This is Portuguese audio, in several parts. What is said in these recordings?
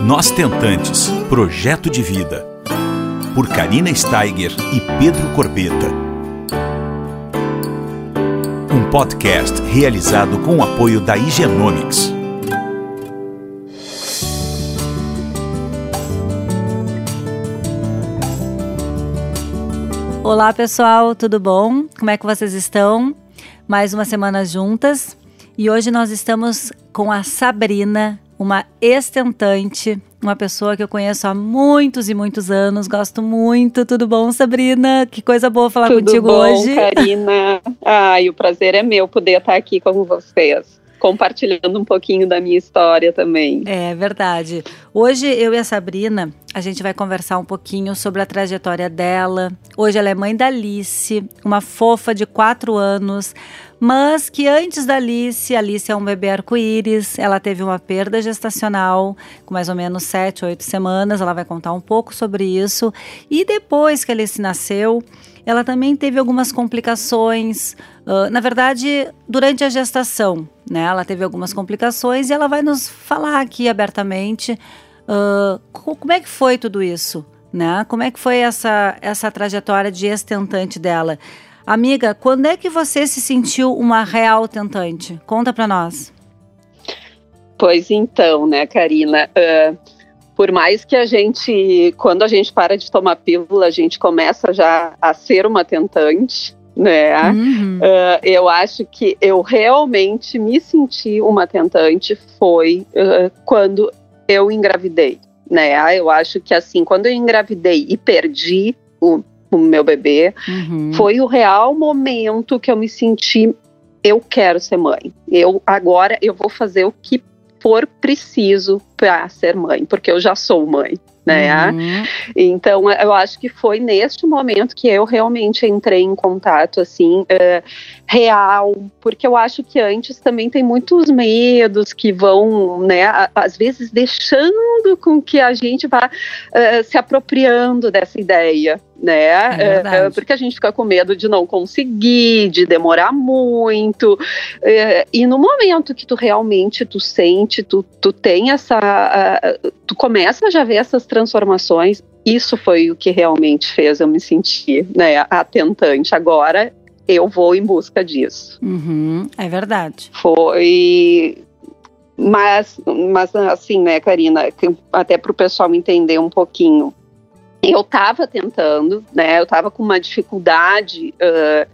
Nós Tentantes Projeto de Vida. Por Karina Steiger e Pedro Corbeta. Um podcast realizado com o apoio da Higienomics. Olá pessoal, tudo bom? Como é que vocês estão? Mais uma semana juntas e hoje nós estamos com a Sabrina uma estentante, uma pessoa que eu conheço há muitos e muitos anos, gosto muito. Tudo bom, Sabrina? Que coisa boa falar Tudo contigo bom, hoje. Karina. Ai, o prazer é meu poder estar aqui com vocês. Compartilhando um pouquinho da minha história também. É verdade. Hoje eu e a Sabrina, a gente vai conversar um pouquinho sobre a trajetória dela. Hoje ela é mãe da Alice, uma fofa de quatro anos, mas que antes da Alice, a Alice é um bebê arco-íris, ela teve uma perda gestacional com mais ou menos sete, oito semanas, ela vai contar um pouco sobre isso. E depois que a Alice nasceu, ela também teve algumas complicações, uh, na verdade, durante a gestação, né? Ela teve algumas complicações e ela vai nos falar aqui abertamente uh, como é que foi tudo isso, né? Como é que foi essa, essa trajetória de estentante dela? Amiga, quando é que você se sentiu uma real tentante? Conta para nós. Pois então, né, Karina? Uh, por mais que a gente, quando a gente para de tomar pílula, a gente começa já a ser uma tentante, né? Uhum. Uh, eu acho que eu realmente me senti uma tentante foi uh, quando eu engravidei, né? Eu acho que assim, quando eu engravidei e perdi o o meu bebê, uhum. foi o real momento que eu me senti eu quero ser mãe. Eu agora eu vou fazer o que for preciso para ser mãe, porque eu já sou mãe né? Uhum. Então, eu acho que foi neste momento que eu realmente entrei em contato, assim, uh, real, porque eu acho que antes também tem muitos medos que vão, né, às vezes deixando com que a gente vá uh, se apropriando dessa ideia, né? É uh, porque a gente fica com medo de não conseguir, de demorar muito. Uh, e no momento que tu realmente tu sente, tu, tu tem essa. Tu começa a já ver essas transformações. Isso foi o que realmente fez eu me sentir né, atentante. Agora eu vou em busca disso. Uhum, é verdade. Foi. Mas, mas assim, né, Karina, até para o pessoal entender um pouquinho, eu estava tentando, né? Eu estava com uma dificuldade uh,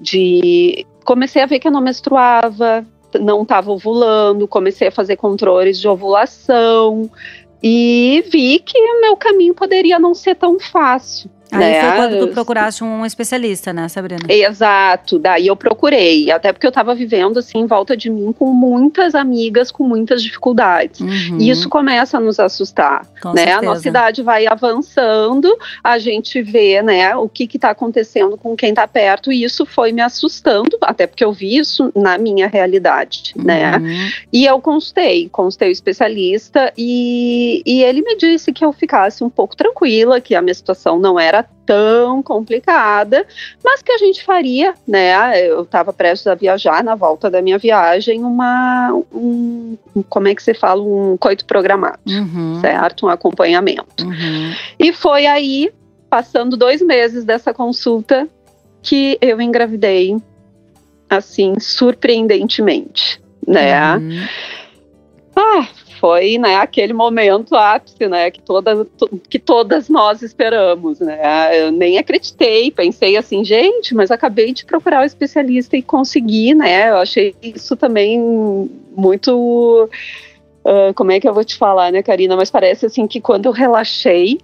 de. Comecei a ver que eu não menstruava, não estava ovulando, comecei a fazer controles de ovulação e vi que o meu caminho poderia não ser tão fácil. Aí né? foi quando tu procuraste um especialista, né, Sabrina? Exato, daí eu procurei, até porque eu estava vivendo assim em volta de mim com muitas amigas com muitas dificuldades. Uhum. E isso começa a nos assustar, com né? Certeza. A nossa idade vai avançando, a gente vê, né, o que está acontecendo com quem está perto, e isso foi me assustando, até porque eu vi isso na minha realidade, né? uhum. né? E eu constei, constei o especialista e, e ele me disse que eu ficasse um pouco tranquila, que a minha situação não era era tão complicada, mas que a gente faria, né? Eu estava prestes a viajar na volta da minha viagem, uma, um, como é que se fala, um coito programado, uhum. certo? Um acompanhamento. Uhum. E foi aí, passando dois meses dessa consulta, que eu engravidei, assim, surpreendentemente, né? Uhum. Ah, foi né, aquele momento ápice, né, que, toda, que todas nós esperamos, né, eu nem acreditei, pensei assim, gente, mas acabei de procurar o um especialista e consegui, né, eu achei isso também muito, uh, como é que eu vou te falar, né, Karina, mas parece assim que quando eu relaxei,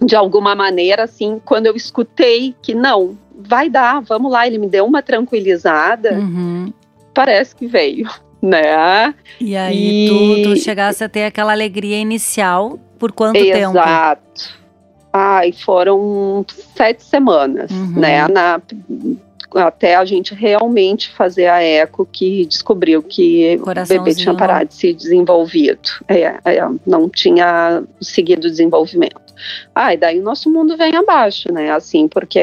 de alguma maneira, assim, quando eu escutei que não, vai dar, vamos lá, ele me deu uma tranquilizada, uhum. parece que veio né? E aí e... Tu, tu chegasse a ter aquela alegria inicial por quanto Exato. tempo? Exato. Ai, foram sete semanas, uhum. né? Na, até a gente realmente fazer a eco que descobriu que o bebê tinha parado de se desenvolvido. É, é, não tinha seguido o desenvolvimento. Ah, e daí o nosso mundo vem abaixo, né? Assim, porque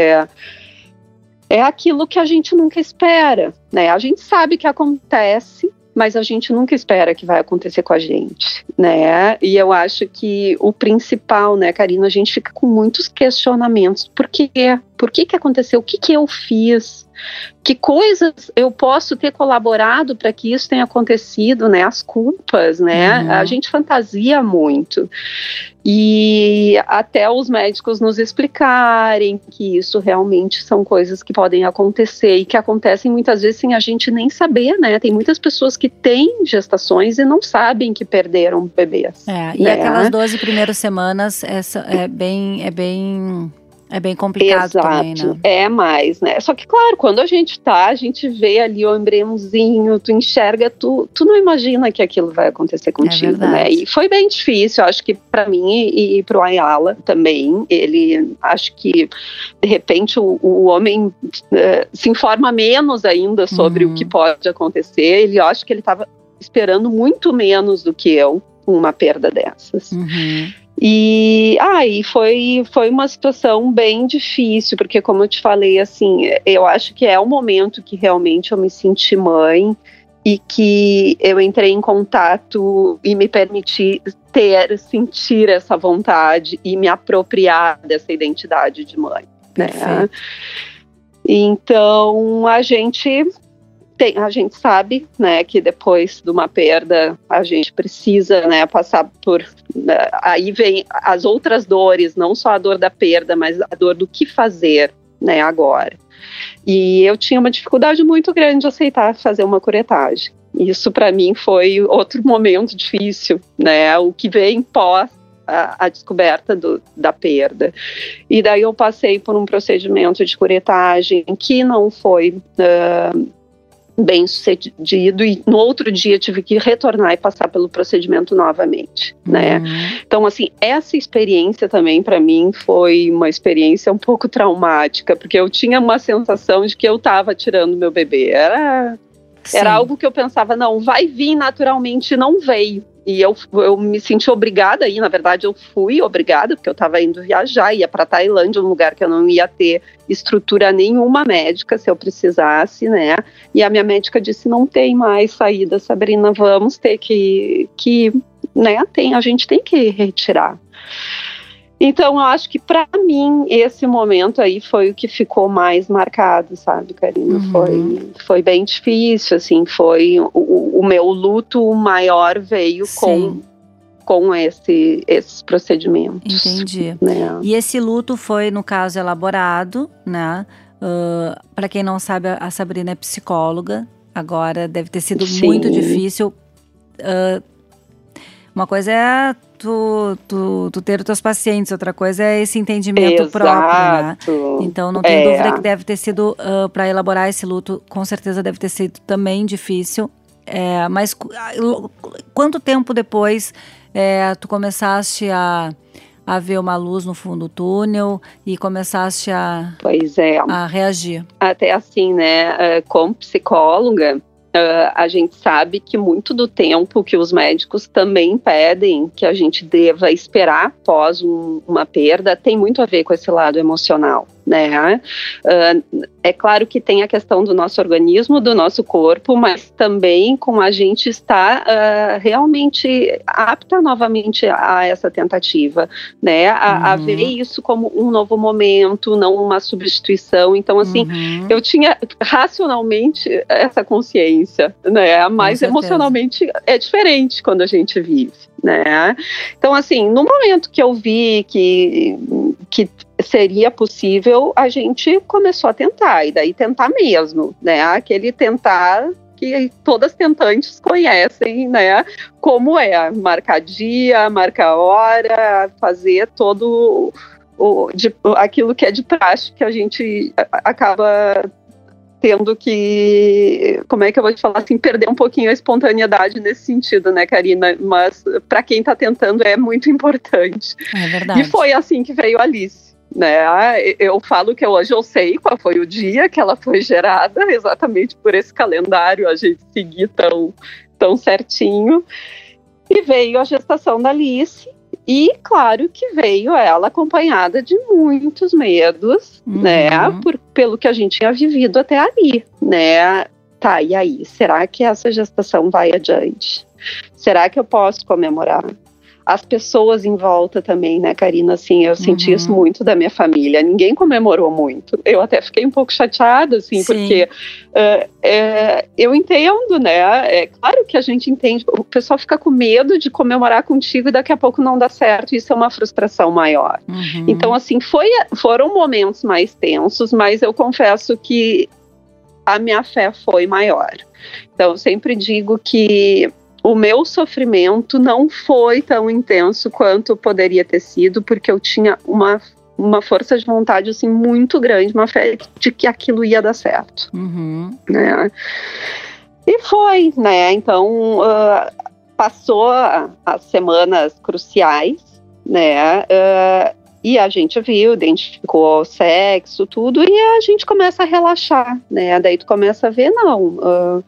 é aquilo que a gente nunca espera, né? A gente sabe que acontece, mas a gente nunca espera que vai acontecer com a gente, né? E eu acho que o principal, né, Karina, a gente fica com muitos questionamentos. Por quê? Por que que aconteceu? O que que eu fiz? Que coisas eu posso ter colaborado para que isso tenha acontecido, né? As culpas, né? Uhum. A gente fantasia muito. E até os médicos nos explicarem que isso realmente são coisas que podem acontecer e que acontecem muitas vezes sem a gente nem saber, né? Tem muitas pessoas que têm gestações e não sabem que perderam bebês. É, e né? aquelas 12 primeiras semanas é bem é bem é bem complicado Exato. também, né? É mais, né? Só que, claro, quando a gente tá, a gente vê ali o embriãozinho, tu enxerga, tu, tu não imagina que aquilo vai acontecer é contigo, é né? E foi bem difícil, acho que para mim e, e pro Ayala também. Ele, acho que, de repente, o, o homem uh, se informa menos ainda sobre uhum. o que pode acontecer. Ele, eu acho que ele tava esperando muito menos do que eu uma perda dessas. Uhum. E aí ah, foi, foi uma situação bem difícil, porque como eu te falei, assim, eu acho que é o momento que realmente eu me senti mãe e que eu entrei em contato e me permiti ter, sentir essa vontade e me apropriar dessa identidade de mãe, né? Então a gente tem, a gente sabe, né, que depois de uma perda a gente precisa, né, passar por né, aí vem as outras dores, não só a dor da perda, mas a dor do que fazer, né, agora. E eu tinha uma dificuldade muito grande de aceitar fazer uma curetagem. Isso para mim foi outro momento difícil, né? O que vem pós a, a, descoberta do, da perda. E daí eu passei por um procedimento de curetagem que não foi uh, bem sucedido e no outro dia tive que retornar e passar pelo procedimento novamente, né? Uhum. Então assim, essa experiência também para mim foi uma experiência um pouco traumática, porque eu tinha uma sensação de que eu estava tirando meu bebê. Era era algo que eu pensava, não, vai vir naturalmente, não veio. E eu, eu me senti obrigada aí, na verdade eu fui obrigada, porque eu estava indo viajar, ia para Tailândia, um lugar que eu não ia ter estrutura nenhuma médica se eu precisasse, né? E a minha médica disse: não tem mais saída, Sabrina, vamos ter que, que né? Tem, a gente tem que retirar. Então, eu acho que para mim esse momento aí foi o que ficou mais marcado, sabe, Karina? Uhum. Foi, foi bem difícil, assim, foi o, o meu luto maior veio Sim. com com esse, esses procedimentos. Entendi. Né? E esse luto foi, no caso, elaborado, né? Uh, para quem não sabe, a Sabrina é psicóloga. Agora deve ter sido Sim. muito difícil. Uh, uma coisa é tu, tu, tu ter os teus pacientes, outra coisa é esse entendimento Exato. próprio, né? Então não tenho é. dúvida que deve ter sido, uh, ah, para elaborar esse luto, com certeza deve ter sido também difícil. É, mas quanto tempo depois é, tu começaste a, a ver uma luz no fundo do túnel e começaste a, pois é. a reagir? Até assim, né, como psicóloga, Uh, a gente sabe que muito do tempo que os médicos também pedem que a gente deva esperar após um, uma perda tem muito a ver com esse lado emocional né? Uh, é claro que tem a questão do nosso organismo, do nosso corpo, mas também com a gente estar uh, realmente apta novamente a essa tentativa, né? A, uhum. a, ver isso como um novo momento, não uma substituição. Então, assim, uhum. eu tinha racionalmente essa consciência, né? Mas emocionalmente é diferente quando a gente vive né? Então, assim, no momento que eu vi que, que seria possível, a gente começou a tentar, e daí tentar mesmo, né? Aquele tentar que todas as tentantes conhecem, né? Como é marcar dia, marcar hora, fazer todo o, de, aquilo que é de praxe que a gente acaba tendo que, como é que eu vou te falar assim, perder um pouquinho a espontaneidade nesse sentido, né, Karina? Mas para quem está tentando é muito importante. É verdade. E foi assim que veio a Alice. Né? Eu falo que hoje eu sei qual foi o dia que ela foi gerada, exatamente por esse calendário a gente seguir tão, tão certinho. E veio a gestação da Alice, e claro que veio ela acompanhada de muitos medos, uhum. né? Por, pelo que a gente tinha vivido até ali, né? tá, e aí? Será que essa gestação vai adiante? Será que eu posso comemorar? As pessoas em volta também, né, Karina? Assim, eu senti uhum. isso muito da minha família. Ninguém comemorou muito. Eu até fiquei um pouco chateada, assim, Sim. porque uh, é, eu entendo, né? É claro que a gente entende. O pessoal fica com medo de comemorar contigo e daqui a pouco não dá certo. Isso é uma frustração maior. Uhum. Então, assim, foi, foram momentos mais tensos, mas eu confesso que a minha fé foi maior. Então, eu sempre digo que o meu sofrimento não foi tão intenso quanto poderia ter sido, porque eu tinha uma, uma força de vontade assim muito grande, uma fé de que aquilo ia dar certo. Uhum. Né? E foi, né? Então uh, passou as semanas cruciais, né? Uh, e a gente viu, identificou o sexo, tudo, e a gente começa a relaxar, né? Daí tu começa a ver, não. Uh,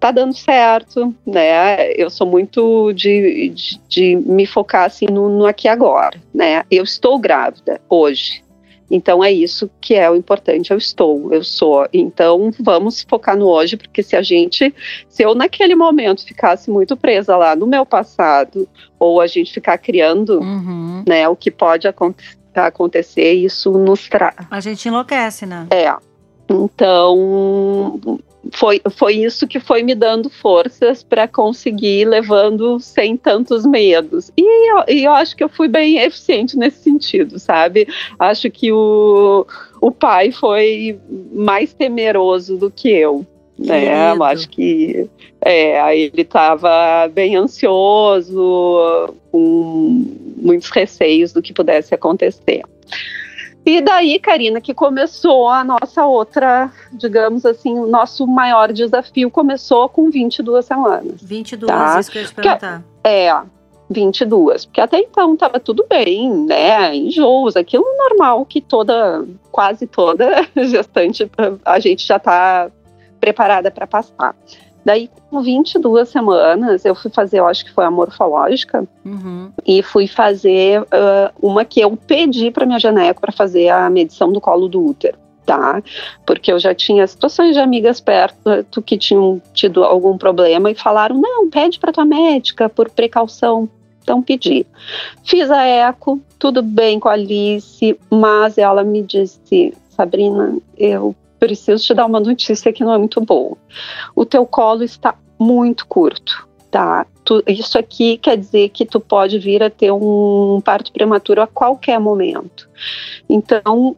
tá dando certo, né? Eu sou muito de, de, de me focar assim no, no aqui e agora, né? Eu estou grávida hoje, então é isso que é o importante. Eu estou, eu sou. Então vamos focar no hoje, porque se a gente, se eu naquele momento ficasse muito presa lá no meu passado, ou a gente ficar criando, uhum. né, o que pode acontecer, acontecer isso nos traz. A gente enlouquece, né? É. Então, foi, foi isso que foi me dando forças para conseguir levando sem tantos medos. E eu, e eu acho que eu fui bem eficiente nesse sentido, sabe? Acho que o, o pai foi mais temeroso do que eu. Né? Eu acho que é, ele estava bem ansioso, com muitos receios do que pudesse acontecer. E daí, Karina, que começou a nossa outra, digamos assim, o nosso maior desafio começou com 22 semanas. 22, tá? isso que eu ia te perguntar. é, 22. Porque até então estava tudo bem, né? Enjoos, aquilo normal que toda, quase toda gestante, a gente já está preparada para passar. Daí, com 22 semanas, eu fui fazer, eu acho que foi a morfológica, uhum. e fui fazer uh, uma que eu pedi para minha gineco para fazer a medição do colo do útero. Tá? Porque eu já tinha situações de amigas perto que tinham tido algum problema e falaram: não, pede para tua médica por precaução. Então pedi. Fiz a eco, tudo bem com a Alice, mas ela me disse: Sabrina, eu preciso te dar uma notícia que não é muito boa. O teu colo está muito curto, tá? Tu, isso aqui quer dizer que tu pode vir a ter um parto prematuro a qualquer momento. Então,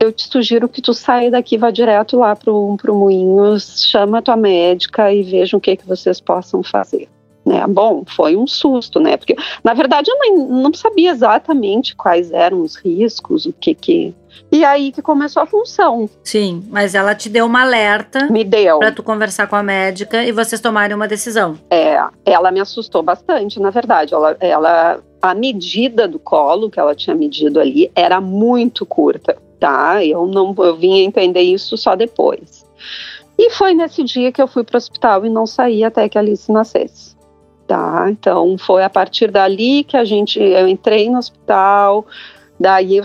eu te sugiro que tu saia daqui vá direto lá pro, pro Moinhos, chama a tua médica e veja o que, que vocês possam fazer. Né? Bom, foi um susto, né? Porque, na verdade, eu não, não sabia exatamente quais eram os riscos, o que que e aí que começou a função. Sim, mas ela te deu uma alerta. Me deu. Pra tu conversar com a médica e vocês tomarem uma decisão. É, ela me assustou bastante, na verdade. Ela, ela, a medida do colo que ela tinha medido ali era muito curta, tá? Eu não, eu vim entender isso só depois. E foi nesse dia que eu fui para o hospital e não saí até que a Alice nascesse. Tá? Então foi a partir dali que a gente, eu entrei no hospital, daí eu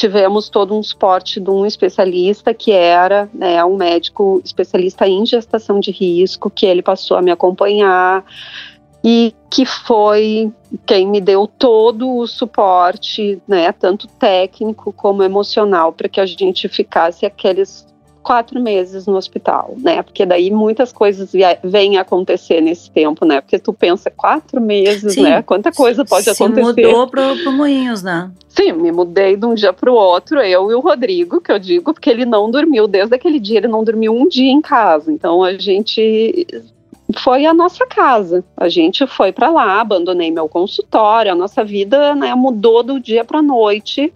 tivemos todo um suporte de um especialista que era né, um médico especialista em gestação de risco, que ele passou a me acompanhar e que foi quem me deu todo o suporte, né, tanto técnico como emocional, para que a gente ficasse aqueles quatro meses no hospital, né? Porque daí muitas coisas vêm acontecer nesse tempo, né? Porque tu pensa quatro meses, Sim. né? Quanta coisa pode Se acontecer. mudou pro, pro Moinhos, né? Sim, me mudei de um dia para o outro, eu e o Rodrigo, que eu digo, porque ele não dormiu desde aquele dia, ele não dormiu um dia em casa. Então a gente foi a nossa casa. A gente foi para lá, abandonei meu consultório, a nossa vida né, mudou do dia para a noite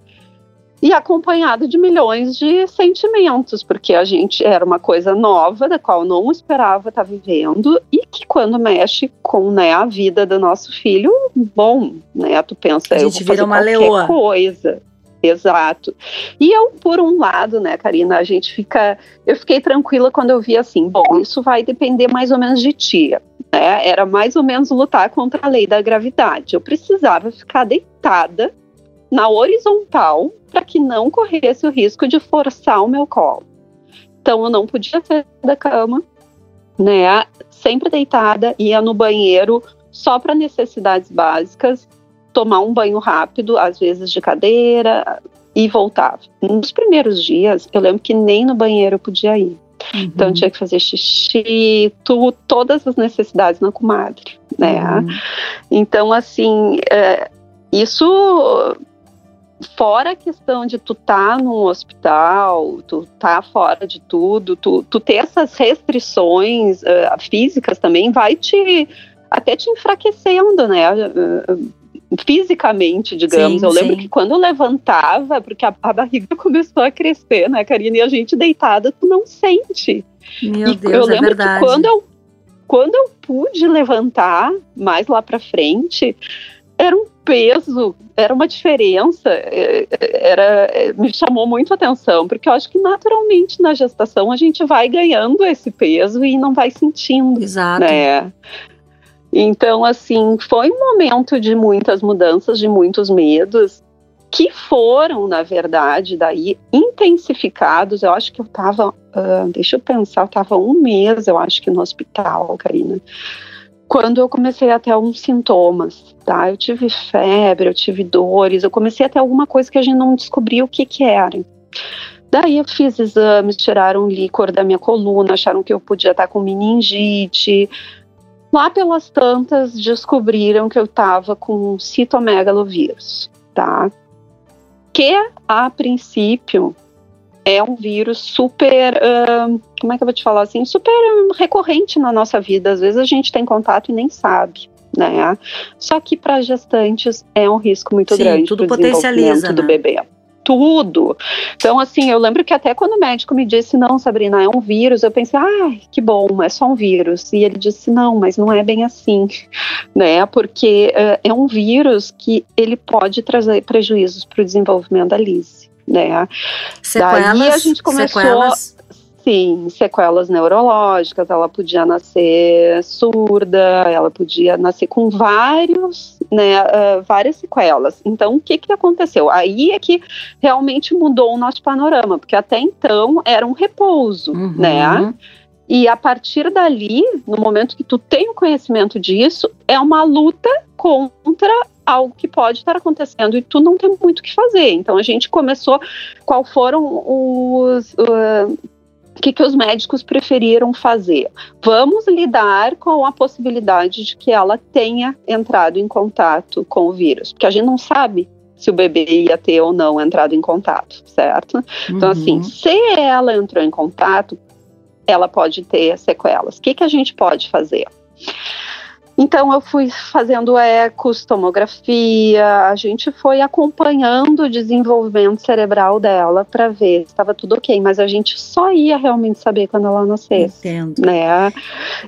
e acompanhado de milhões de sentimentos, porque a gente era uma coisa nova, da qual não esperava estar vivendo, e que quando mexe com né, a vida do nosso filho, bom, né? Tu pensa, a gente eu vou vira uma leoa. coisa. Exato. E eu, por um lado, né, Karina, a gente fica. Eu fiquei tranquila quando eu vi assim, bom, isso vai depender mais ou menos de ti. Né? Era mais ou menos lutar contra a lei da gravidade. Eu precisava ficar deitada na horizontal para que não corresse o risco de forçar o meu colo. Então eu não podia sair da cama, né? Sempre deitada, ia no banheiro só para necessidades básicas, tomar um banho rápido, às vezes de cadeira, e voltava. Nos primeiros dias, eu lembro que nem no banheiro eu podia ir. Uhum. Então tinha que fazer xixi, tu, todas as necessidades na comadre, né? Uhum. Então assim, é, isso fora a questão de tu tá num hospital, tu tá fora de tudo, tu, tu ter essas restrições uh, físicas também vai te até te enfraquecendo, né? Uh, fisicamente, digamos. Sim, eu lembro sim. que quando eu levantava, porque a, a, barriga começou a crescer, né, Karina? E a gente deitada, tu não sente. Meu e Deus, eu é lembro é verdade. que quando eu, quando eu pude levantar mais lá para frente, era um peso, era uma diferença, é, é, era, me chamou muito a atenção, porque eu acho que naturalmente na gestação a gente vai ganhando esse peso e não vai sentindo. Exato. Né? Então, assim, foi um momento de muitas mudanças, de muitos medos, que foram, na verdade, daí intensificados. Eu acho que eu estava, uh, deixa eu pensar, eu estava um mês, eu acho que no hospital, Karina, quando eu comecei a ter alguns sintomas, tá? Eu tive febre, eu tive dores, eu comecei a ter alguma coisa que a gente não descobriu o que que era. Daí eu fiz exames, tiraram líquor da minha coluna, acharam que eu podia estar com meningite, Lá pelas tantas, descobriram que eu estava com citomegalovírus, tá? Que, a princípio, é um vírus super, uh, como é que eu vou te falar assim, super recorrente na nossa vida. Às vezes a gente tem contato e nem sabe, né? Só que para gestantes é um risco muito Sim, grande tudo potencializa, do né? bebê tudo. Então, assim, eu lembro que até quando o médico me disse, não, Sabrina, é um vírus, eu pensei, ah, que bom, é só um vírus. E ele disse, não, mas não é bem assim, né? Porque uh, é um vírus que ele pode trazer prejuízos para o desenvolvimento da Lise, né? Sequelas, Daí a gente começou... Sequelas Sim, sequelas neurológicas, ela podia nascer surda, ela podia nascer com vários, né, uh, várias sequelas. Então, o que, que aconteceu? Aí é que realmente mudou o nosso panorama, porque até então era um repouso, uhum. né? E a partir dali, no momento que tu tem o conhecimento disso, é uma luta contra algo que pode estar acontecendo e tu não tem muito o que fazer. Então a gente começou, qual foram os uh, o que, que os médicos preferiram fazer? Vamos lidar com a possibilidade de que ela tenha entrado em contato com o vírus, porque a gente não sabe se o bebê ia ter ou não entrado em contato, certo? Uhum. Então, assim, se ela entrou em contato, ela pode ter sequelas. O que, que a gente pode fazer? Então eu fui fazendo ecos, tomografia, a gente foi acompanhando o desenvolvimento cerebral dela para ver se estava tudo ok, mas a gente só ia realmente saber quando ela nascesse. Entendo. Né?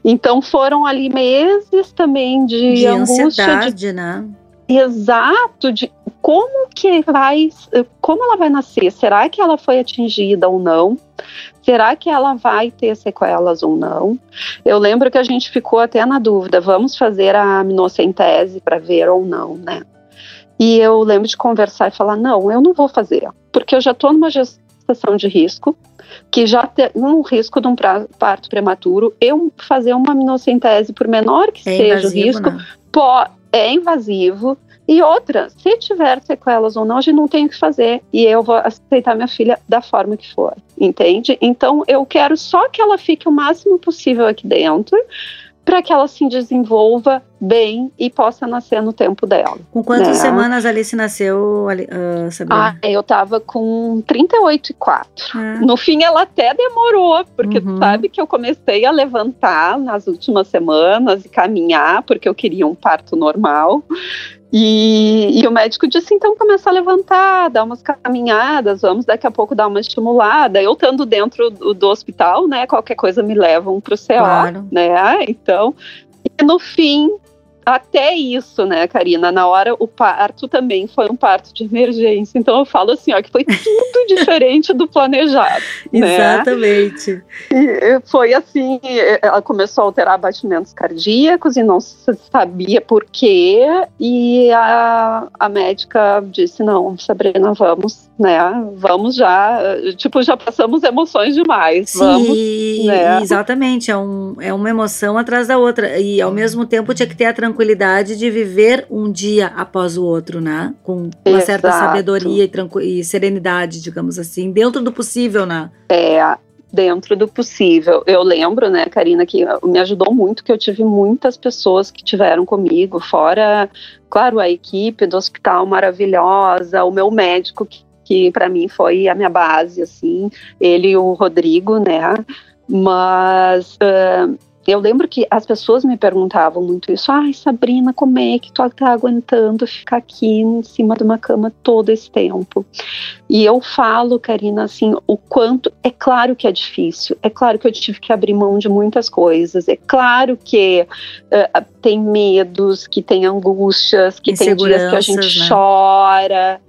Então foram ali meses também de, de angústia, de, né? Exato, de como que vai, como ela vai nascer? Será que ela foi atingida ou não? Será que ela vai ter sequelas ou não? Eu lembro que a gente ficou até na dúvida, vamos fazer a aminocentese para ver ou não, né? E eu lembro de conversar e falar, não, eu não vou fazer, porque eu já estou numa gestação de risco, que já tem um risco de um parto prematuro, eu fazer uma aminocentese, por menor que é seja invasivo, o risco, né? é invasivo, e outra, se tiver sequelas ou não, a gente não tem o que fazer. E eu vou aceitar minha filha da forma que for, entende? Então eu quero só que ela fique o máximo possível aqui dentro, para que ela se desenvolva bem e possa nascer no tempo dela. Com quantas né? semanas Alice nasceu, uh, Sabrina? Ah, eu tava com 38 e 4. Ah. No fim, ela até demorou, porque uhum. tu sabe que eu comecei a levantar nas últimas semanas e caminhar, porque eu queria um parto normal. E, e, o médico disse: então começa a levantar, dar umas caminhadas, vamos daqui a pouco dar uma estimulada. Eu estando dentro do, do hospital, né? Qualquer coisa me levam para o CO, claro. né? Então, no fim, até isso, né, Karina? Na hora o parto também foi um parto de emergência. Então eu falo assim, ó, que foi tudo diferente do planejado. né? Exatamente. E foi assim, ela começou a alterar batimentos cardíacos e não se sabia por quê. E a, a médica disse: não, Sabrina, vamos, né? Vamos já. Tipo, já passamos emoções demais. Sim, vamos, né? exatamente. É, um, é uma emoção atrás da outra. E ao mesmo tempo tinha que ter a tranquilidade tranquilidade de viver um dia após o outro, né? Com uma Exato. certa sabedoria e, e serenidade, digamos assim, dentro do possível, né? É, dentro do possível. Eu lembro, né, Karina, que me ajudou muito, que eu tive muitas pessoas que tiveram comigo, fora, claro, a equipe do hospital maravilhosa, o meu médico, que, que para mim foi a minha base, assim, ele e o Rodrigo, né, mas uh, eu lembro que as pessoas me perguntavam muito isso. Ai, Sabrina, como é que tu tá aguentando ficar aqui em cima de uma cama todo esse tempo? E eu falo, Karina, assim, o quanto. É claro que é difícil. É claro que eu tive que abrir mão de muitas coisas. É claro que uh, tem medos, que tem angústias, que tem dias que a gente né? chora.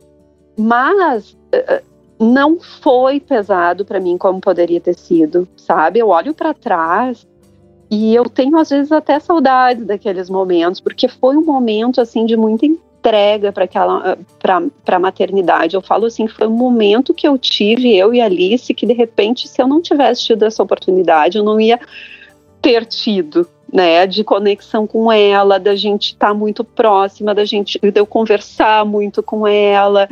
Mas. Uh, não foi pesado para mim como poderia ter sido, sabe? Eu olho para trás e eu tenho às vezes até saudades daqueles momentos, porque foi um momento assim de muita entrega para para a maternidade. Eu falo assim, foi um momento que eu tive eu e Alice que de repente se eu não tivesse tido essa oportunidade, eu não ia ter tido, né, de conexão com ela, da gente estar tá muito próxima, da gente de eu conversar muito com ela,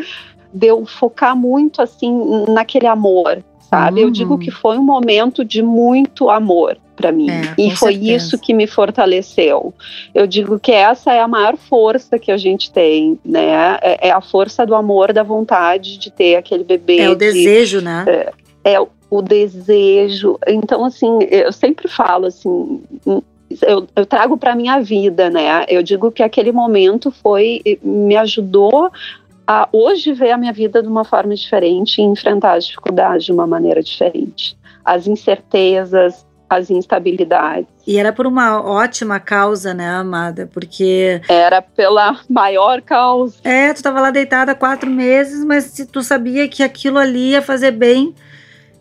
de eu focar muito assim naquele amor, sabe? Uhum. Eu digo que foi um momento de muito amor para mim. É, e foi certeza. isso que me fortaleceu. Eu digo que essa é a maior força que a gente tem, né? É, é a força do amor, da vontade de ter aquele bebê. É o de, desejo, né? É, é o desejo. Então, assim, eu sempre falo assim. Eu, eu trago para minha vida, né? Eu digo que aquele momento foi me ajudou a hoje ver a minha vida de uma forma diferente e enfrentar as dificuldades de uma maneira diferente. As incertezas, as instabilidades. E era por uma ótima causa, né, amada? Porque. Era pela maior causa. É, tu estava lá deitada há quatro meses, mas tu sabia que aquilo ali ia fazer bem.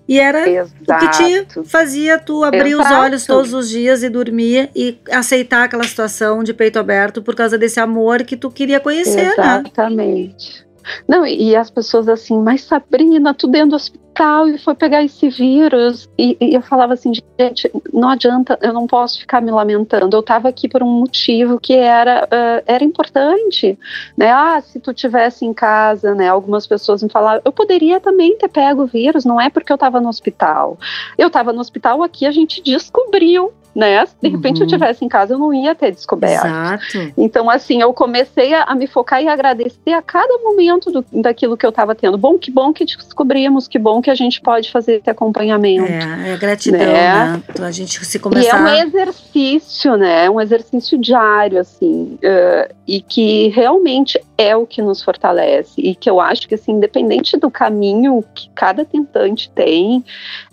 E era Exato. o que te fazia tu abrir Exato. os olhos todos os dias e dormir e aceitar aquela situação de peito aberto por causa desse amor que tu queria conhecer, Exatamente. né? Exatamente. Não, e as pessoas assim, mas Sabrina, tu dentro do hospital e foi pegar esse vírus. E, e, eu falava assim, gente, não adianta, eu não posso ficar me lamentando. Eu estava aqui por um motivo que era, uh, era importante, né? Ah, se tu tivesse em casa, né? Algumas pessoas me falavam, eu poderia também ter pego o vírus, não é porque eu estava no hospital. Eu estava no hospital aqui, a gente descobriu né? Se de repente uhum. eu tivesse em casa, eu não ia ter descoberto. Exato. Então, assim, eu comecei a, a me focar e agradecer a cada momento do, daquilo que eu estava tendo. Bom, que bom que descobrimos, que bom que a gente pode fazer esse acompanhamento. É, é gratidão, né? né? A gente se começar... E é um exercício, né? É um exercício diário, assim, uh, e que realmente é o que nos fortalece. E que eu acho que, assim, independente do caminho que cada tentante tem,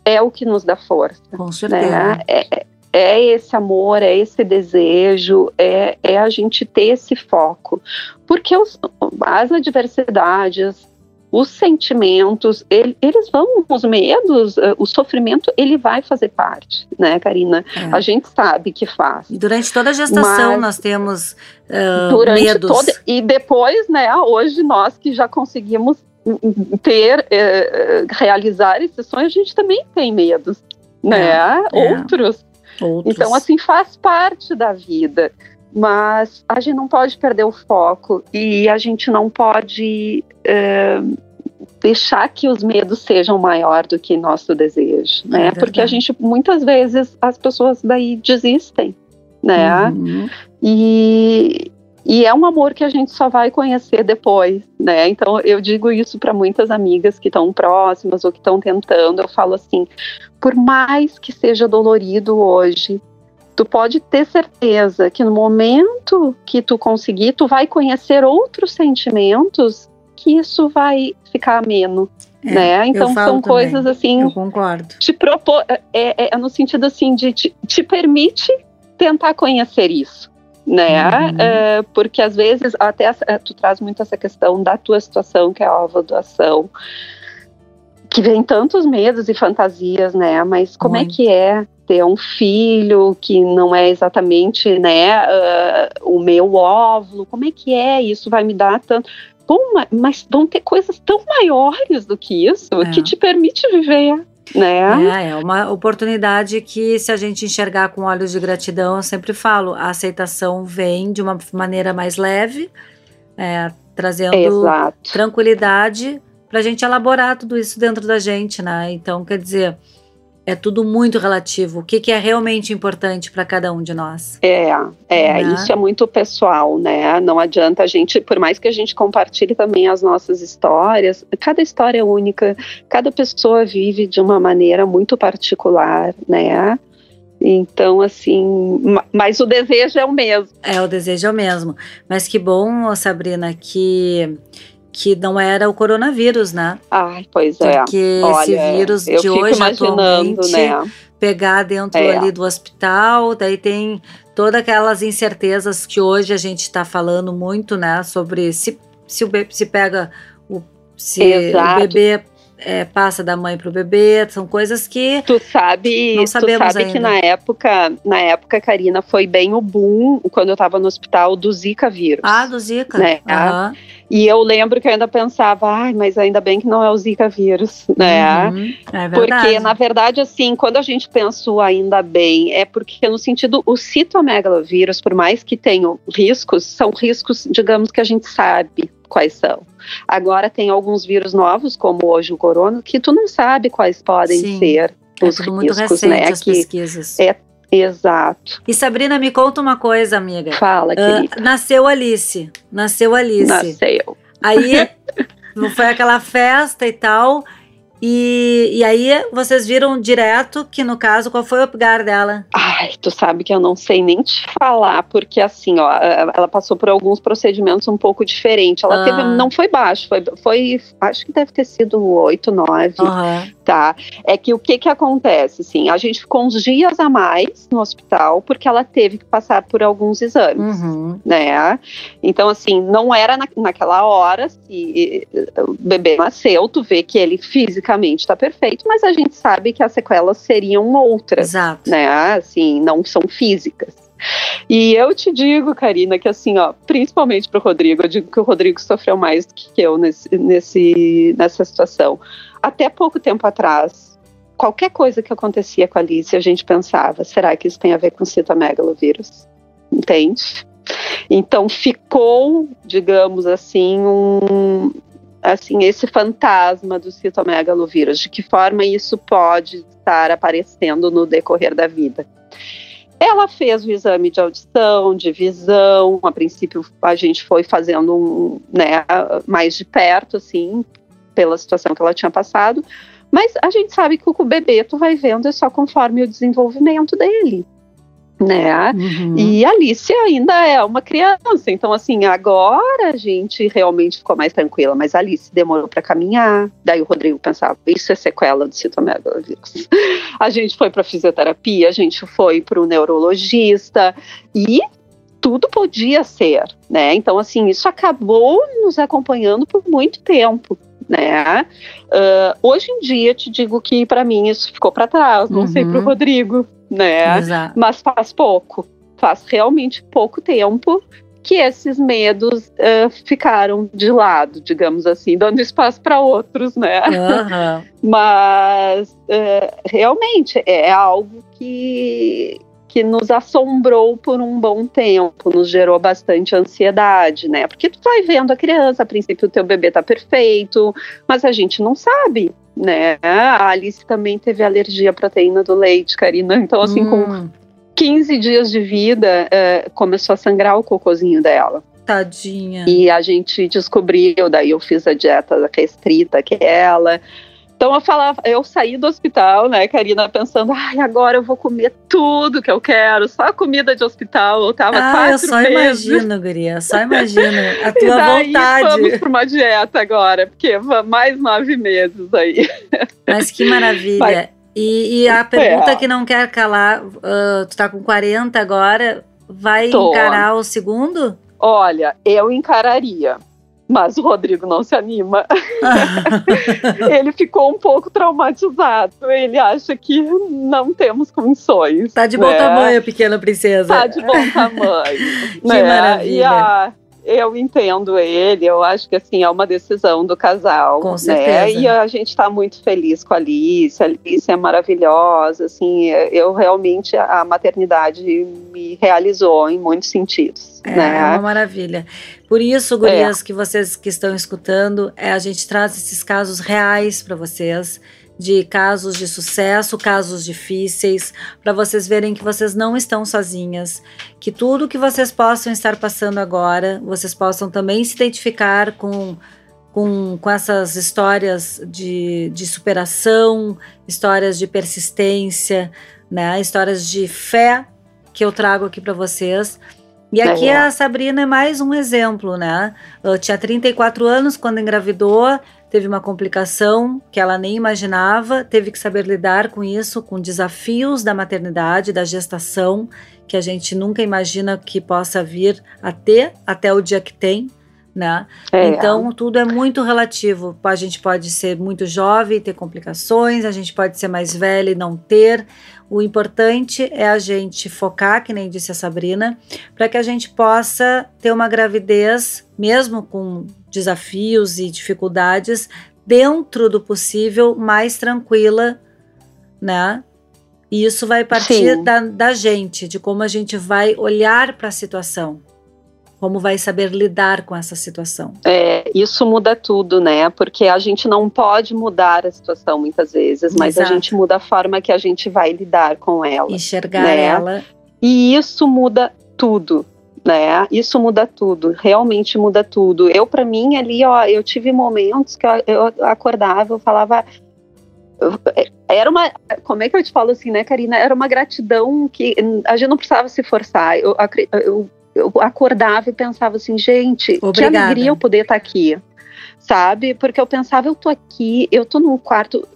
é o que nos dá força. Com né? certeza. Né? É, é esse amor, é esse desejo, é, é a gente ter esse foco. Porque os, as adversidades, os sentimentos, ele, eles vão, os medos, eh, o sofrimento, ele vai fazer parte, né, Karina? É. A gente sabe que faz. Durante toda a gestação nós temos uh, durante medos. Toda, e depois, né, hoje nós que já conseguimos ter, eh, realizar esse sonho, a gente também tem medos, né? É. Outros. Outros. Então, assim, faz parte da vida. Mas a gente não pode perder o foco e a gente não pode é, deixar que os medos sejam maior do que nosso desejo, né? É Porque a gente, muitas vezes, as pessoas daí desistem, né? Uhum. E, e é um amor que a gente só vai conhecer depois, né? Então eu digo isso para muitas amigas que estão próximas ou que estão tentando. Eu falo assim: por mais que seja dolorido hoje, tu pode ter certeza que no momento que tu conseguir, tu vai conhecer outros sentimentos que isso vai ficar ameno. É, né? Então são também. coisas assim. Eu concordo. Te propor, é, é, é no sentido assim de te, te permite tentar conhecer isso né? Uhum. É, porque às vezes, até tu traz muito essa questão da tua situação, que é a ovodoação, que vem tantos medos e fantasias, né? Mas como muito. é que é ter um filho que não é exatamente, né, uh, o meu óvulo? Como é que é? Isso vai me dar tanto bom, mas vão ter coisas tão maiores do que isso é. que te permite viver. Né? É, é uma oportunidade que, se a gente enxergar com olhos de gratidão, eu sempre falo, a aceitação vem de uma maneira mais leve, é, trazendo Exato. tranquilidade para a gente elaborar tudo isso dentro da gente, né? Então, quer dizer, é tudo muito relativo. O que, que é realmente importante para cada um de nós? É, é, né? isso é muito pessoal, né? Não adianta a gente, por mais que a gente compartilhe também as nossas histórias, cada história é única, cada pessoa vive de uma maneira muito particular, né? Então, assim, mas o desejo é o mesmo. É, o desejo é o mesmo. Mas que bom, Sabrina, que que não era o coronavírus, né? Ai, pois é. Porque Olha, esse vírus de hoje atualmente né? pegar dentro é. ali do hospital, daí tem todas aquelas incertezas que hoje a gente está falando muito, né? Sobre se, se, o, se pega o se Exato. o bebê é, passa da mãe pro bebê, são coisas que tu sabe, não sabemos tu sabe ainda. que na época, na época, Karina, foi bem o boom quando eu estava no hospital do Zika vírus. Ah, do Zika. Né? Uhum. E eu lembro que eu ainda pensava, ai, mas ainda bem que não é o Zika vírus, né? Uhum. É porque, na verdade, assim, quando a gente pensa ainda bem, é porque no sentido, o citomegalovírus, por mais que tenham riscos, são riscos, digamos, que a gente sabe quais são. Agora tem alguns vírus novos, como hoje o corona, que tu não sabe quais podem Sim, ser é os riscos, muito recente, né? As que pesquisas. É Exato. E Sabrina, me conta uma coisa, amiga. Fala, querida. Uh, nasceu Alice. Nasceu Alice. Nasceu. Aí foi aquela festa e tal. E, e aí vocês viram direto que, no caso, qual foi o upgar dela? Ai, tu sabe que eu não sei nem te falar, porque assim, ó, ela passou por alguns procedimentos um pouco diferentes. Ela ah. teve, não foi baixo, foi, foi, acho que deve ter sido 8, 9, uhum. tá? É que o que que acontece, assim, a gente ficou uns dias a mais no hospital, porque ela teve que passar por alguns exames, uhum. né? Então, assim, não era na, naquela hora, se o bebê nasceu, tu vê que ele fisicamente fisicamente está perfeito, mas a gente sabe que as sequelas seriam outras, Exato. né? Assim, não são físicas. E eu te digo, Karina, que assim, ó, principalmente para o Rodrigo, eu digo que o Rodrigo sofreu mais do que eu nesse, nesse, nessa situação. Até pouco tempo atrás, qualquer coisa que acontecia com a Alice, a gente pensava, será que isso tem a ver com citomegalovírus? Entende? Então ficou, digamos assim, um, assim esse fantasma do citomegalovírus, de que forma isso pode estar aparecendo no decorrer da vida. Ela fez o exame de audição, de visão. A princípio, a gente foi fazendo um, né, mais de perto, assim, pela situação que ela tinha passado. Mas a gente sabe que o bebê tu vai vendo é só conforme o desenvolvimento dele né? Uhum. E Alice ainda é uma criança, então assim, agora a gente realmente ficou mais tranquila, mas Alice demorou para caminhar. Daí o Rodrigo pensava, isso é sequela do citomegalovírus. a gente foi para fisioterapia, a gente foi para o neurologista e tudo podia ser, né? Então assim, isso acabou nos acompanhando por muito tempo né? Uh, hoje em dia, te digo que para mim isso ficou para trás, não uhum. sei para o Rodrigo, né? Exato. Mas faz pouco, faz realmente pouco tempo que esses medos uh, ficaram de lado, digamos assim, dando espaço para outros, né? Uhum. Mas uh, realmente é algo que que nos assombrou por um bom tempo, nos gerou bastante ansiedade, né? Porque tu vai vendo a criança, a princípio o teu bebê tá perfeito, mas a gente não sabe, né? A Alice também teve alergia à proteína do leite, Karina. Então, assim, hum. com 15 dias de vida, é, começou a sangrar o cocôzinho dela. Tadinha. E a gente descobriu, daí eu fiz a dieta restrita que ela. Então eu falava, eu saí do hospital, né, Karina, pensando, ai, agora eu vou comer tudo que eu quero, só comida de hospital. Eu tava ah, quatro eu só meses. imagino, Guria, só imagino a tua e daí, vontade. Vamos para uma dieta agora, porque mais nove meses aí. Mas que maravilha. Mas, e, e, a pergunta é. que não quer calar, uh, tu tá com 40 agora, vai Tô. encarar o segundo? Olha, eu encararia. Mas o Rodrigo não se anima. ele ficou um pouco traumatizado. Ele acha que não temos condições. Tá de bom né? tamanho, pequena princesa. Tá de bom tamanho. que né? maravilha. E a, eu entendo ele, eu acho que assim é uma decisão do casal, com né? certeza. E a gente está muito feliz com a Alice, a Alice é maravilhosa, assim, eu realmente a maternidade me realizou em muitos sentidos. É, né? é uma maravilha. Por isso, gurias, é. que vocês que estão escutando, é, a gente traz esses casos reais para vocês de casos de sucesso, casos difíceis, para vocês verem que vocês não estão sozinhas, que tudo que vocês possam estar passando agora, vocês possam também se identificar com com, com essas histórias de, de superação, histórias de persistência, né? histórias de fé que eu trago aqui para vocês. E aqui é. a Sabrina é mais um exemplo, né? Eu tinha 34 anos quando engravidou, teve uma complicação que ela nem imaginava, teve que saber lidar com isso, com desafios da maternidade, da gestação, que a gente nunca imagina que possa vir a ter até o dia que tem. Né? É. Então, tudo é muito relativo. A gente pode ser muito jovem e ter complicações, a gente pode ser mais velha e não ter. O importante é a gente focar, que nem disse a Sabrina, para que a gente possa ter uma gravidez, mesmo com desafios e dificuldades, dentro do possível, mais tranquila, né? E isso vai partir da, da gente, de como a gente vai olhar para a situação como vai saber lidar com essa situação. É, isso muda tudo, né? Porque a gente não pode mudar a situação muitas vezes, mas Exato. a gente muda a forma que a gente vai lidar com ela. Enxergar né? ela. E isso muda tudo. Né? Isso muda tudo, realmente muda tudo. Eu, para mim, ali, ó, eu tive momentos que eu, eu acordava, eu falava, era uma, como é que eu te falo assim, né, Karina? Era uma gratidão que a gente não precisava se forçar. Eu, eu eu acordava e pensava assim, gente, Obrigada. que alegria eu poder estar tá aqui. Sabe? Porque eu pensava, eu tô aqui, eu tô no quarto,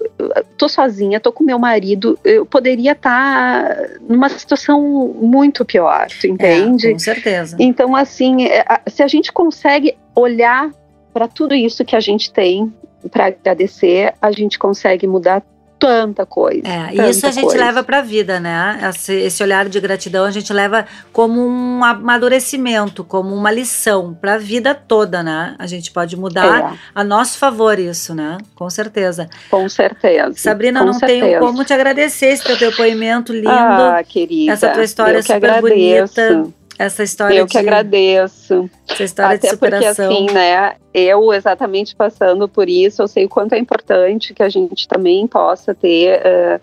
tô sozinha, tô com meu marido, eu poderia estar tá numa situação muito pior, tu entende? É, com certeza. Então, assim, é, se a gente consegue olhar para tudo isso que a gente tem para agradecer, a gente consegue mudar tanta coisa. É, tanta isso a gente coisa. leva para a vida, né? Esse, esse, olhar de gratidão a gente leva como um amadurecimento, como uma lição para a vida toda, né? A gente pode mudar é. a nosso favor isso, né? Com certeza. Com certeza. Sabrina, Com não certeza. tenho como te agradecer esse teu depoimento lindo. Ah, querida. Essa tua história super agradeço. bonita essa história eu que de, agradeço essa história até de superação. porque assim né eu exatamente passando por isso eu sei o quanto é importante que a gente também possa ter uh,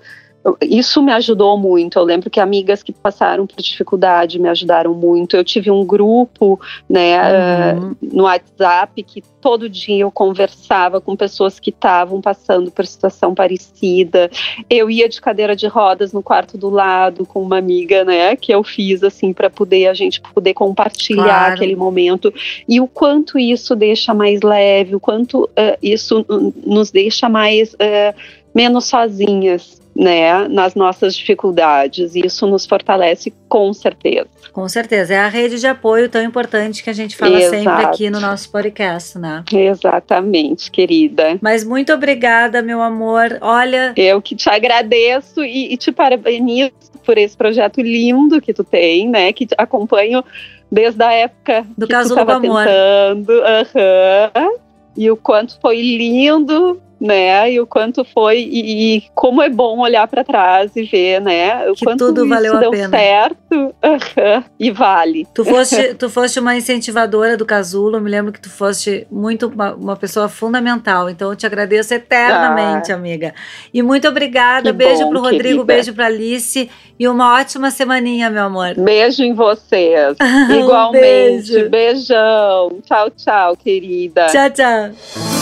isso me ajudou muito. Eu lembro que amigas que passaram por dificuldade me ajudaram muito. Eu tive um grupo, né, uhum. uh, no WhatsApp que todo dia eu conversava com pessoas que estavam passando por situação parecida. Eu ia de cadeira de rodas no quarto do lado com uma amiga, né, que eu fiz assim para poder a gente poder compartilhar claro. aquele momento e o quanto isso deixa mais leve, o quanto uh, isso nos deixa mais uh, menos sozinhas, né, nas nossas dificuldades. E isso nos fortalece com certeza. Com certeza. É a rede de apoio tão importante que a gente fala Exato. sempre aqui no nosso podcast, né? Exatamente, querida. Mas muito obrigada, meu amor. Olha. Eu que te agradeço e, e te parabenizo por esse projeto lindo que tu tem, né? Que acompanho desde a época do que Casulo tu estava tentando. Uhum. E o quanto foi lindo né? E o quanto foi e, e como é bom olhar para trás e ver, né? O que quanto tudo valeu deu a pena. certo e vale. Tu foste, tu foste uma incentivadora do casulo. Eu me lembro que tu foste muito uma, uma pessoa fundamental. Então eu te agradeço eternamente, ah, amiga. E muito obrigada. Beijo bom, pro Rodrigo, querida. beijo pra Alice e uma ótima semaninha, meu amor. Beijo em vocês. Igualmente. beijo. Beijão. Tchau, tchau, querida. Tchau, tchau.